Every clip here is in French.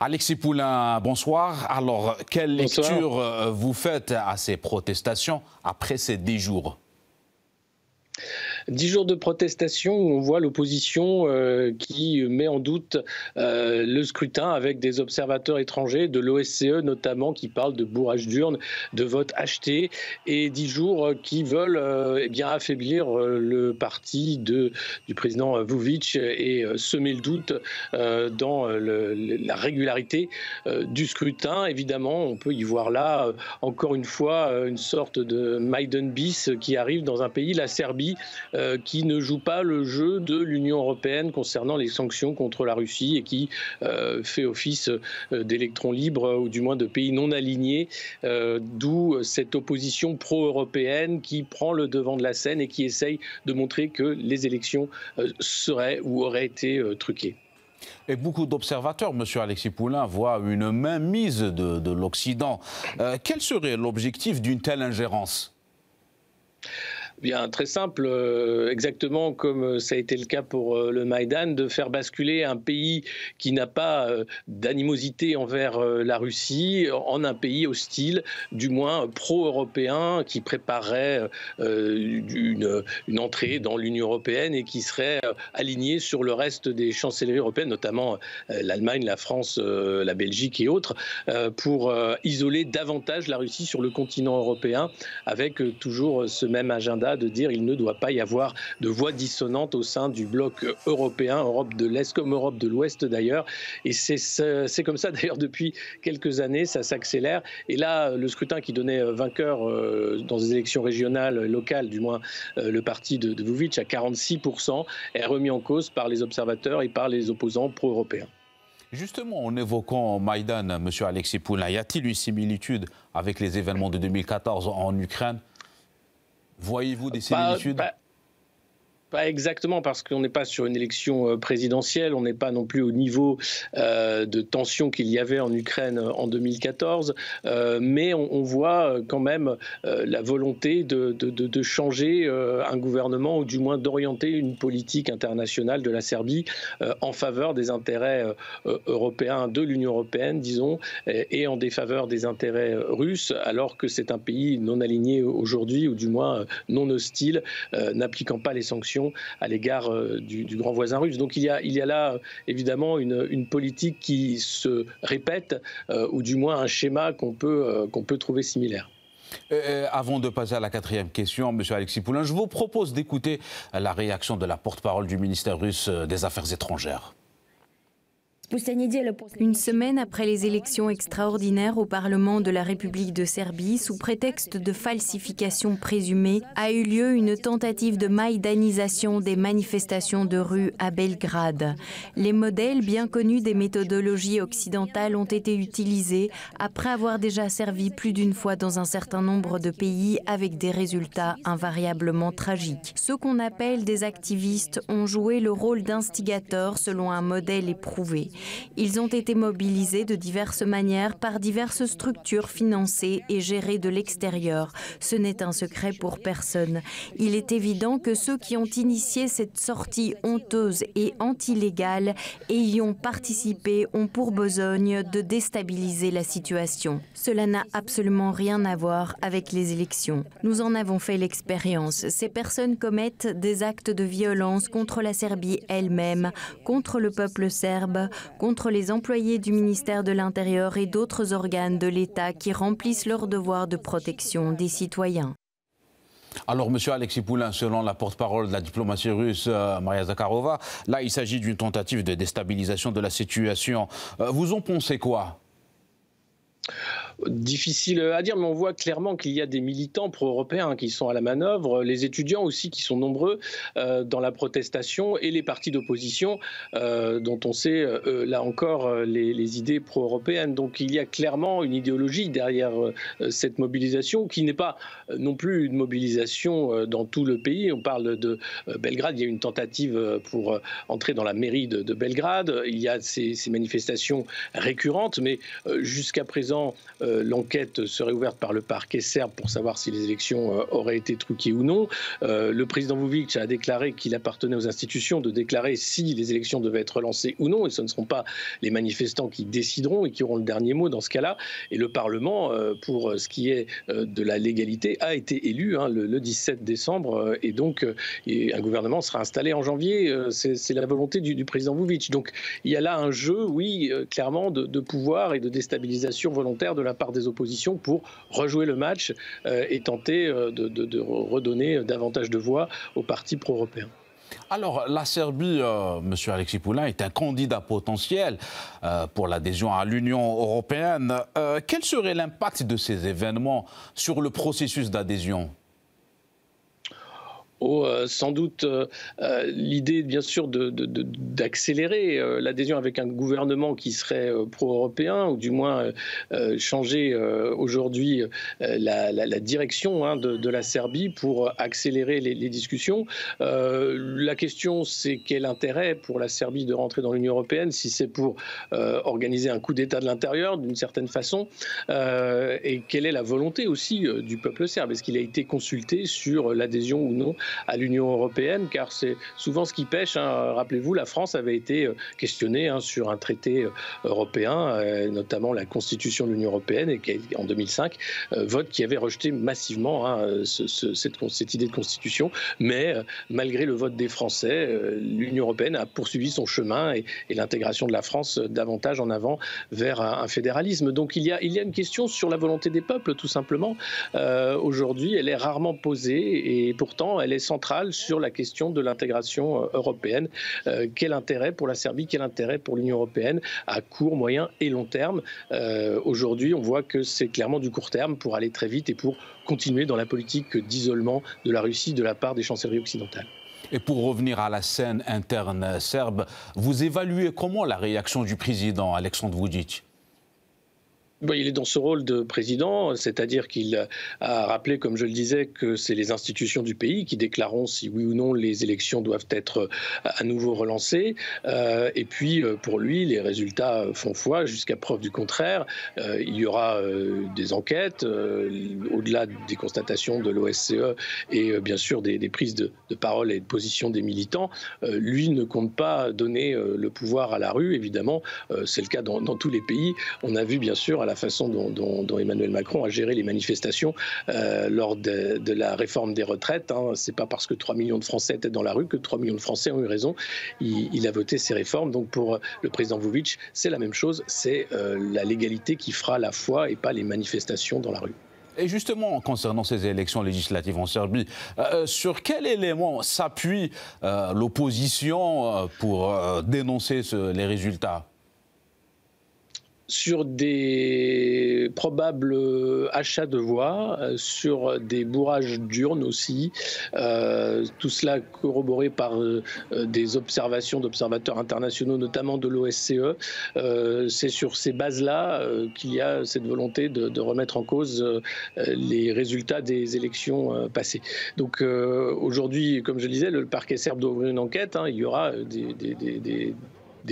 Alexis Poulain, bonsoir. Alors, quelle lecture euh, vous faites à ces protestations après ces dix jours? Dix jours de protestation on voit l'opposition euh, qui met en doute euh, le scrutin avec des observateurs étrangers de l'OSCE notamment qui parlent de bourrage d'urnes, de votes achetés et dix jours qui veulent eh bien affaiblir le parti du président Vucic et semer le doute dans la régularité du scrutin. Évidemment, on peut y voir là encore une fois une sorte de Maiden bis qui arrive dans un pays, la Serbie, qui qui ne joue pas le jeu de l'Union européenne concernant les sanctions contre la Russie et qui euh, fait office euh, d'électrons libres ou du moins de pays non alignés, euh, d'où cette opposition pro-européenne qui prend le devant de la scène et qui essaye de montrer que les élections seraient ou auraient été truquées. Et beaucoup d'observateurs, M. Alexis Poulain, voient une mainmise de, de l'Occident. quel serait l'objectif d'une telle ingérence? Très simple, euh, exactement comme euh, ça a été le cas pour euh, le Maïdan, de faire basculer un pays qui n'a pas d'animosité envers la Russie en un pays hostile, du moins pro-européen, qui préparerait une, entrée dans l'Union européenne et qui serait aligné sur le reste des chancelleries européennes, notamment l'Allemagne, la France, la Belgique et autres, pour isoler davantage la Russie sur le continent européen, avec toujours ce même agenda de dire qu'il ne doit pas y avoir de voix dissonantes au sein du bloc européen, Europe de l'Est comme Europe de l'Ouest d'ailleurs. Et c'est comme ça d'ailleurs depuis quelques années, ça s'accélère. Et là, le scrutin qui donnait vainqueur euh, dans des élections régionales, locales, du moins euh, le parti de, de à 46%, est remis en cause par les observateurs et par les opposants pro-européens. Justement, en évoquant Maïdan, M. Alexis Poulin, y a-t-il une similitude avec les événements de 2014 en Ukraine? Voyez-vous des bah, similitudes? bah, pas exactement, parce qu'on n'est pas sur une élection euh, présidentielle, on n'est pas non plus au niveau euh, de tension qu'il y avait en Ukraine euh, en 2014, mais on, voit quand même la volonté de, de, changer un gouvernement, ou du moins d'orienter une politique internationale de la Serbie en faveur des intérêts européens de l'Union européenne, disons, et en défaveur des intérêts russes, alors que c'est un pays non aligné aujourd'hui, ou du moins non hostile, n'appliquant pas les sanctions à l'égard euh, du, grand voisin russe. Donc il y a, il y a là évidemment une, politique qui se répète, euh, ou du moins un schéma qu'on peut, euh, qu'on peut trouver similaire. avant de passer à la quatrième question, M. Alexis Poulain, je vous propose d'écouter la réaction de la porte-parole du ministère russe des Affaires étrangères. Une semaine après les élections extraordinaires au Parlement de la République de Serbie, sous prétexte de falsification présumée, a eu lieu une tentative de maïdanisation des manifestations de rue à Belgrade. Les modèles bien connus des méthodologies occidentales ont été utilisés après avoir déjà servi plus d'une fois dans un certain nombre de pays avec des résultats invariablement tragiques. Ceux qu'on appelle des activistes ont joué le rôle d'instigateurs selon un modèle éprouvé. Ils ont été mobilisés de diverses manières par diverses structures financées et gérées de l'extérieur. Ce n'est un secret pour personne. Il est évident que ceux qui ont initié cette sortie honteuse et antilégale et y ont participé ont pour besogne de déstabiliser la situation. Cela n'a absolument rien à voir avec les élections. Nous en avons fait l'expérience. Ces personnes commettent des actes de violence contre la Serbie elle-même, contre le peuple serbe, contre les employés du ministère de l'Intérieur et d'autres organes de l'État qui remplissent leur devoir de protection des citoyens. Alors, Monsieur Alexis Poulain, selon la porte-parole de la diplomatie russe, euh, Maria Zakharova, là, il s'agit d'une tentative de déstabilisation de la situation. Euh, vous en pensez quoi? Difficile à dire, mais on voit clairement qu'il y a des militants pro-européens qui sont à la manœuvre, les étudiants aussi qui sont nombreux euh, dans la protestation et les partis d'opposition euh, dont on sait euh, là encore les, idées pro-européennes. Donc il y a clairement une idéologie derrière cette mobilisation qui n'est pas non plus une mobilisation dans tout le pays. On parle de Belgrade, il y a une tentative pour entrer dans la mairie de, Belgrade, il y a ces, manifestations récurrentes, mais jusqu'à présent, l'enquête serait ouverte par le parquet serbe pour savoir si les élections auraient été truquées ou non. le président Vucic a déclaré qu'il appartenait aux institutions de déclarer si les élections devaient être lancées ou non, et ce ne seront pas les manifestants qui décideront et qui auront le dernier mot dans ce cas-là. Et le Parlement, pour ce qui est de la légalité, a été élu hein, le, 17 décembre, et donc un gouvernement sera installé en janvier. C'est la volonté du, président Vucic. Donc il y a là un jeu, oui, clairement, de, pouvoir et de déstabilisation volontaire de la part des oppositions pour rejouer le match et tenter de redonner davantage de voix aux partis pro-européens. Alors, la Serbie, euh, Monsieur Alexis Poulain, est un candidat potentiel euh, pour l'adhésion à l'Union européenne. Euh, quel serait l'impact de ces événements sur le processus d'adhésion? Oh, sans doute euh, euh, l'idée, bien sûr, d'accélérer l'adhésion avec un gouvernement qui serait pro-européen, ou du moins changer aujourd'hui la, direction hein, de, la Serbie pour accélérer les discussions. la question, c'est quel intérêt pour la Serbie de rentrer dans l'Union européenne, si c'est pour organiser un coup d'État de l'intérieur, d'une certaine façon, et quelle est la volonté aussi du peuple serbe? Est-ce qu'il a été consulté sur l'adhésion ou non à l'Union européenne, car c'est souvent ce qui pêche. Hein. Rappelez-vous, la France avait été euh, questionnée hein, sur un traité euh, européen, euh, notamment la Constitution de l'Union européenne, et en 2005, vote qui avait rejeté massivement hein, cette, idée de constitution. Mais malgré le vote des Français, l'Union européenne a poursuivi son chemin et, l'intégration de la France davantage en avant vers un, fédéralisme. Donc il y a une question sur la volonté des peuples, tout simplement. Aujourd'hui, elle est rarement posée et pourtant elle est centrale sur la question de l'intégration euh, européenne. Euh, quel intérêt pour la Serbie, quel intérêt pour l'Union européenne à court, moyen et long terme? Euh, Aujourd'hui, on voit que c'est clairement du court terme pour aller très vite et pour continuer dans la politique d'isolement de la Russie de la part des chancelleries occidentales. Et pour revenir à la scène interne serbe, vous évaluez comment la réaction du président Alexandre Vucic? Il est dans ce rôle de président, c'est-à-dire qu'il a rappelé, comme je le disais, que c'est les institutions du pays qui déclareront si oui ou non les élections doivent être euh, à nouveau relancées. Euh, et puis, euh, pour lui, les résultats font foi jusqu'à preuve du contraire. il y aura des enquêtes, au-delà des constatations de l'OSCE et bien sûr des, prises de, parole et de position des militants. lui ne compte pas donner le pouvoir à la rue, évidemment. c'est le cas dans, dans tous les pays. On a vu bien sûr à la façon dont, Emmanuel Macron a géré les manifestations euh, lors de, la réforme des retraites. Hein. C'est pas parce que 3 millions de Français étaient dans la rue que 3 millions de Français ont eu raison. Il, a voté ces réformes. Donc pour le président Vucic, c'est la même chose. C'est euh, la légalité qui fera la foi et pas les manifestations dans la rue. Et justement, concernant ces élections législatives en Serbie, euh, sur quel élément s'appuie l'opposition pour dénoncer les résultats? Sur des probables achats de voix, euh, sur des bourrages d'urnes aussi, euh, tout cela corroboré par euh, des observations d'observateurs internationaux, notamment de l'OSCE. C'est sur ces bases-là qu'il y a cette volonté de, remettre en cause les résultats des élections passées. Donc aujourd'hui, comme je le disais, le parquet serbe doit ouvrir une enquête. Hein. il y aura des des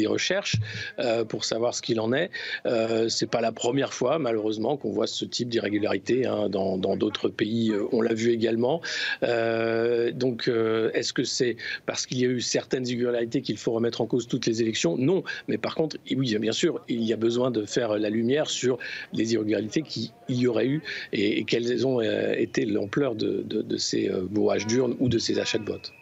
recherches euh, pour savoir ce qu'il en est. Euh, c'est pas la première fois, malheureusement, qu'on voit ce type d'irrégularité hein, dans d'autres pays. Euh, on l'a vu également. Euh, donc, est-ce que c'est parce qu'il y a eu certaines irrégularités qu'il faut remettre en cause toutes les élections? Non. Mais par contre, oui, bien sûr, il y a besoin de faire la lumière sur les irrégularités qu'il y aurait eu et, quelles ont été l'ampleur de, ces bourrages d'urnes ou de ces achats de votes.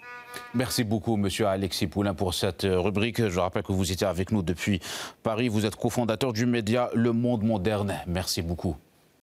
Merci beaucoup, monsieur Alexis Poulain, pour cette euh, rubrique. Je rappelle que vous étiez avec nous depuis Paris. Vous êtes cofondateur du média Le Monde Moderne. Merci beaucoup.